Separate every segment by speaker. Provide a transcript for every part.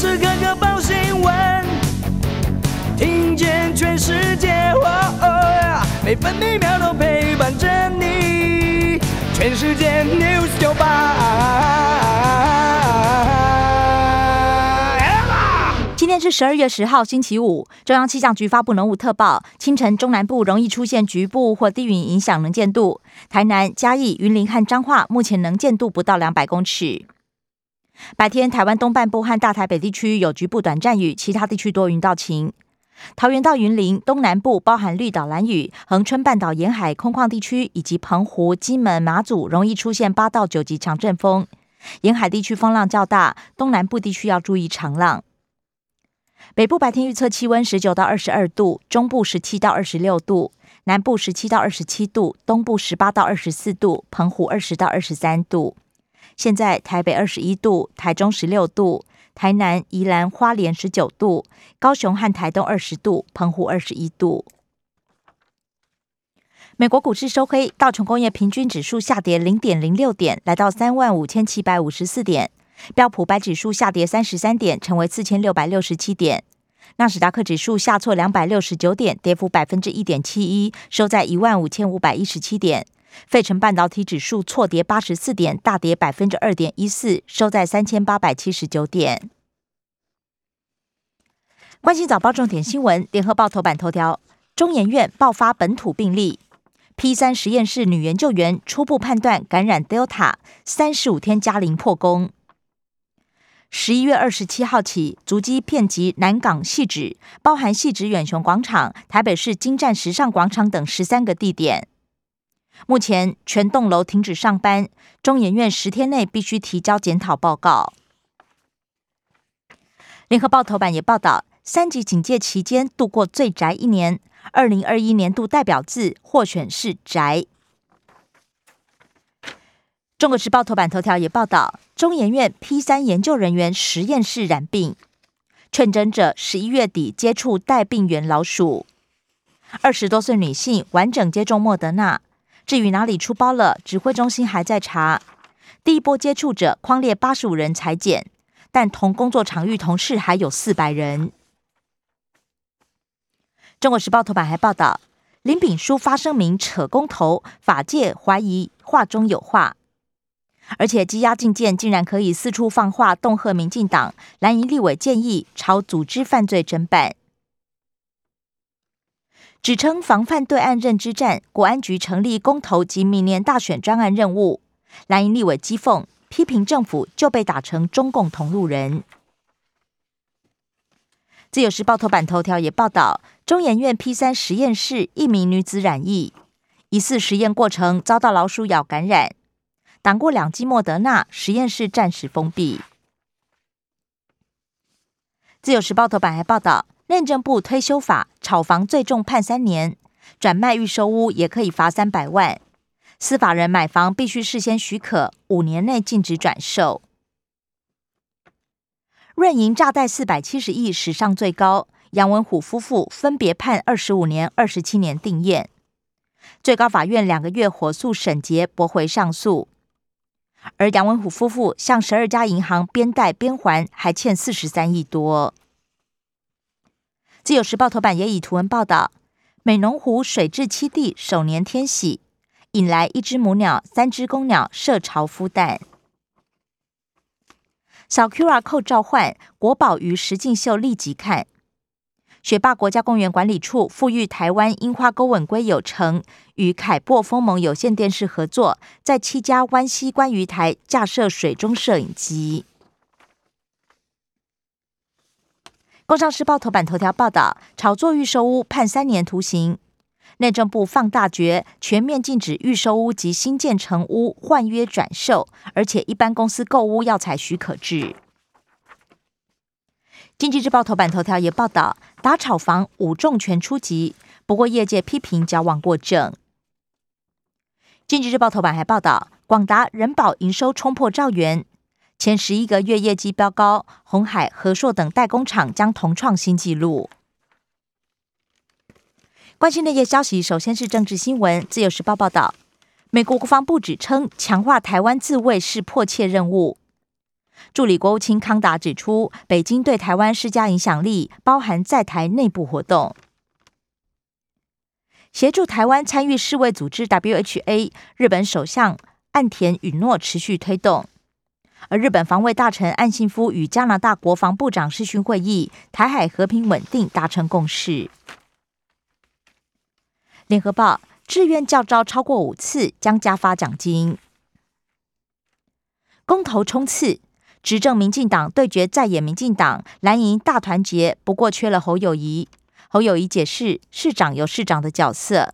Speaker 1: 时刻刻报新闻，听见全世界，每分每秒都陪伴着你。全世界 news 九八。
Speaker 2: 今天是十二月十号，星期五。中央气象局发布浓雾特报，清晨中南部容易出现局部或低云影响能见度。台南、嘉义、云林和彰化目前能见度不到两百公尺。白天，台湾东半部和大台北地区有局部短暂雨，其他地区多云到晴。桃园到云林东南部包含绿岛、蓝屿、恒春半岛沿海空旷地区，以及澎湖、金门、马祖，容易出现八到九级强阵风，沿海地区风浪较大，东南部地区要注意长浪。北部白天预测气温十九到二十二度，中部十七到二十六度，南部十七到二十七度，东部十八到二十四度，澎湖二十到二十三度。现在台北二十一度，台中十六度，台南、宜兰花莲十九度，高雄和台东二十度，澎湖二十一度。美国股市收黑，道琼工业平均指数下跌零点零六点，来到三万五千七百五十四点；标普白指数下跌三十三点，成为四千六百六十七点；纳斯达克指数下挫两百六十九点，跌幅百分之一点七一，收在一万五千五百一十七点。费城半导体指数错跌八十四点，大跌百分之二点一四，收在三千八百七十九点。关心早报重点新闻，联合报头版头条：中研院爆发本土病例，P 三实验室女研究员初步判断感染 Delta，三十五天加零破功。十一月二十七号起，足迹遍及南港细址，包含细址远雄广场、台北市金站时尚广场等十三个地点。目前全栋楼停止上班，中研院十天内必须提交检讨报告。联合报头版也报道，三级警戒期间度过最宅一年，二零二一年度代表字获选是宅。中国时报头版头条也报道，中研院 P 三研究人员实验室染病，确诊者十一月底接触带病原老鼠，二十多岁女性完整接种莫德纳。至于哪里出包了，指挥中心还在查。第一波接触者框列八十五人裁减，但同工作场域同事还有四百人。中国时报头版还报道，林炳书发声明扯公投，法界怀疑话中有话，而且羁押禁见竟然可以四处放话恫吓民进党。蓝营立委建议朝组织犯罪侦办。指称防范对岸认知战，国安局成立公投及明年大选专案任务。蓝营立委讥讽批评政府就被打成中共同路人。自由时报头版头条也报道，中研院 P 三实验室一名女子染疫，疑似实验过程遭到老鼠咬感染，挡过两剂莫德纳，实验室暂时封闭。自由时报头版还报道。内政部推修法，炒房最重判三年，转卖预收屋也可以罚三百万。司法人买房必须事先许可，五年内禁止转售。润银诈贷四百七十亿，史上最高。杨文虎夫妇分别判二十五年、二十七年定验。最高法院两个月火速审结，驳回上诉。而杨文虎夫妇向十二家银行边贷边还，还欠四十三亿多。自由时报头版也以图文报道，美浓湖水质七地首年天喜，引来一只母鸟、三只公鸟设巢孵蛋。小 QR Code 召唤国宝鱼实境秀立即看。雪霸国家公园管理处富裕台湾樱花钩吻龟有成与凯擘丰盟有线电视合作，在七家湾溪观鱼台架设水中摄影机。工商时报头版头条报道：炒作预售屋判三年徒刑。内政部放大决，全面禁止预售屋及新建成屋换约转售，而且一般公司购屋要采许可制。经济日报头版头条也报道：打炒房五重拳出击，不过业界批评矫枉过正。经济日报头版还报道：广达、人保营收冲破兆元。前十一个月业绩飙高，红海、和硕等代工厂将同创新纪录。关心内页消息，首先是政治新闻。自由时报报道，美国国防部指称，强化台湾自卫是迫切任务。助理国务卿康达指出，北京对台湾施加影响力，包含在台内部活动，协助台湾参与世卫组织 （WHA）。日本首相岸田允诺持续推动。而日本防卫大臣岸信夫与加拿大国防部长视讯会议，台海和平稳定达成共识。联合报志愿教招超过五次，将加发奖金。公投冲刺，执政民进党对决在野民进党，蓝营大团结，不过缺了侯友谊。侯友谊解释，市长有市长的角色，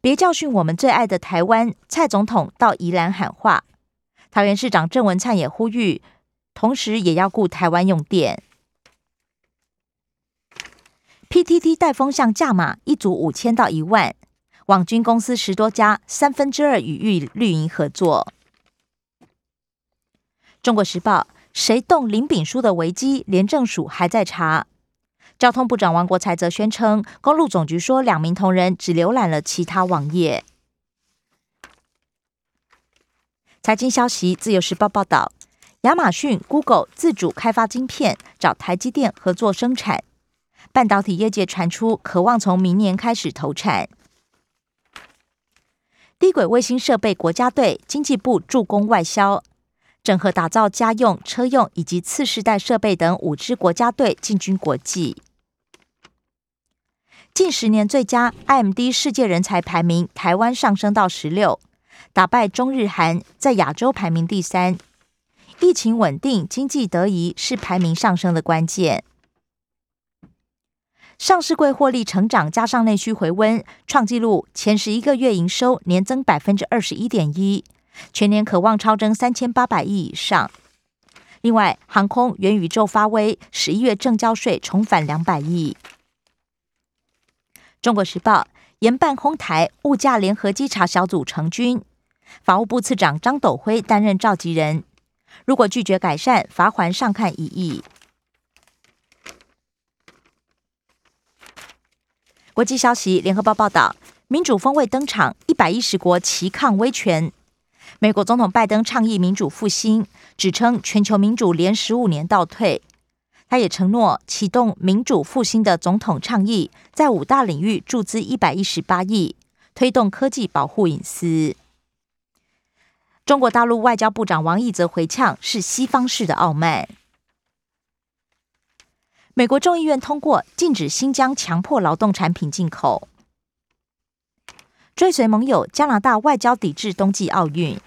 Speaker 2: 别教训我们最爱的台湾。蔡总统到宜兰喊话。桃园市长郑文灿也呼吁，同时也要顾台湾用电。PTT 带风向价码一组五千到一万，网军公司十多家，三分之二与绿绿营合作。中国时报，谁动林炳书的危机？廉政署还在查。交通部长王国才则宣称，公路总局说两名同仁只浏览了其他网页。财经消息，《自由时报》报道，亚马逊、Google 自主开发晶片，找台积电合作生产。半导体业界传出渴望从明年开始投产。低轨卫星设备国家队，经济部助攻外销，整合打造家用、车用以及次世代设备等五支国家队进军国际。近十年最佳 IMD 世界人才排名，台湾上升到十六。打败中日韩，在亚洲排名第三。疫情稳定，经济得宜是排名上升的关键。上市柜获利成长加上内需回温，创纪录，前十一个月营收年增百分之二十一点一，全年渴望超增三千八百亿以上。另外，航空元宇宙发威，十一月正交税重返两百亿。中国时报研办哄台物价联合稽查小组成军。法务部次长张斗辉担任召集人，如果拒绝改善，罚还上看一亿。国际消息，联合报报道，民主峰会登场，一百一十国齐抗威权。美国总统拜登倡议民主复兴，指称全球民主连十五年倒退。他也承诺启动民主复兴的总统倡议，在五大领域注资一百一十八亿，推动科技保护隐私。中国大陆外交部长王毅则回呛：“是西方式的傲慢。”美国众议院通过禁止新疆强迫劳动产品进口。追随盟友，加拿大外交抵制冬季奥运，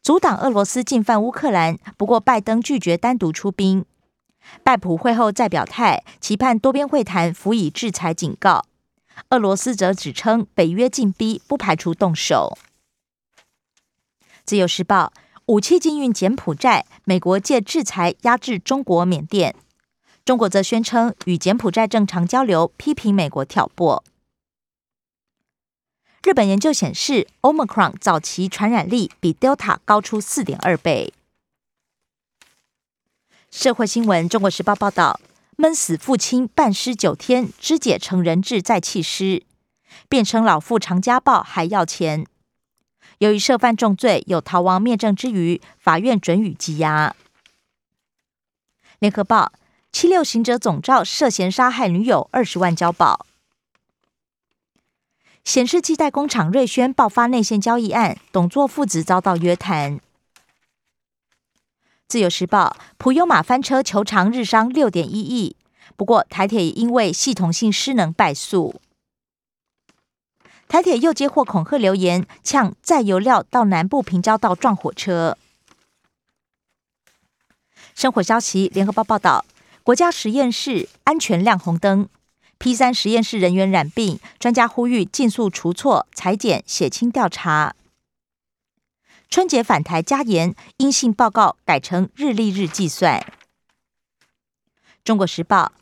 Speaker 2: 阻挡俄罗斯进犯乌克兰。不过，拜登拒绝单独出兵。拜普会后再表态，期盼多边会谈辅以制裁警告。俄罗斯则指称北约进逼，不排除动手。自由时报：武器禁运柬埔寨，美国借制裁压制中国、缅甸。中国则宣称与柬埔寨正常交流，批评美国挑拨。日本研究显示，Omicron 早期传染力比 Delta 高出四点二倍。社会新闻：中国时报报道，闷死父亲半尸九天，肢解成人质再弃尸，辩称老父常家暴还要钱。由于涉犯重罪，有逃亡灭证之余，法院准予羁押。联合报七六行者总召涉嫌杀害女友二十万交保。显示器代工厂瑞轩爆发内线交易案，董座父子遭到约谈。自由时报普悠马翻车，求偿日商六点一亿，不过台铁因为系统性失能败诉。台铁又接获恐吓留言，呛载油料到南部平交道撞火车。生活消息，联合报报道，国家实验室安全亮红灯，P 三实验室人员染病，专家呼吁尽速除错、裁剪、血清调查。春节返台加严，阴性报告改成日历日计算。中国时报，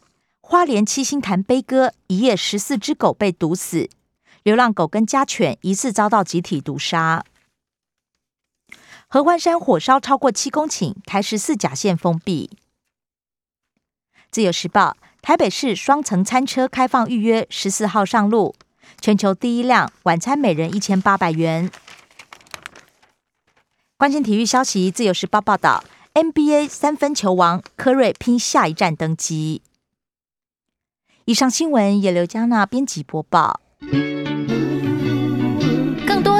Speaker 2: 花莲七星潭悲歌，一夜十四只狗被毒死。流浪狗跟家犬疑似遭到集体毒杀。合欢山火烧超过七公顷，台十四甲线封闭。自由时报：台北市双层餐车开放预约，十四号上路，全球第一辆晚餐每人一千八百元。关心体育消息，自由时报报道，NBA 三分球王科瑞拼下一站登基。以上新闻由刘嘉娜编辑播报。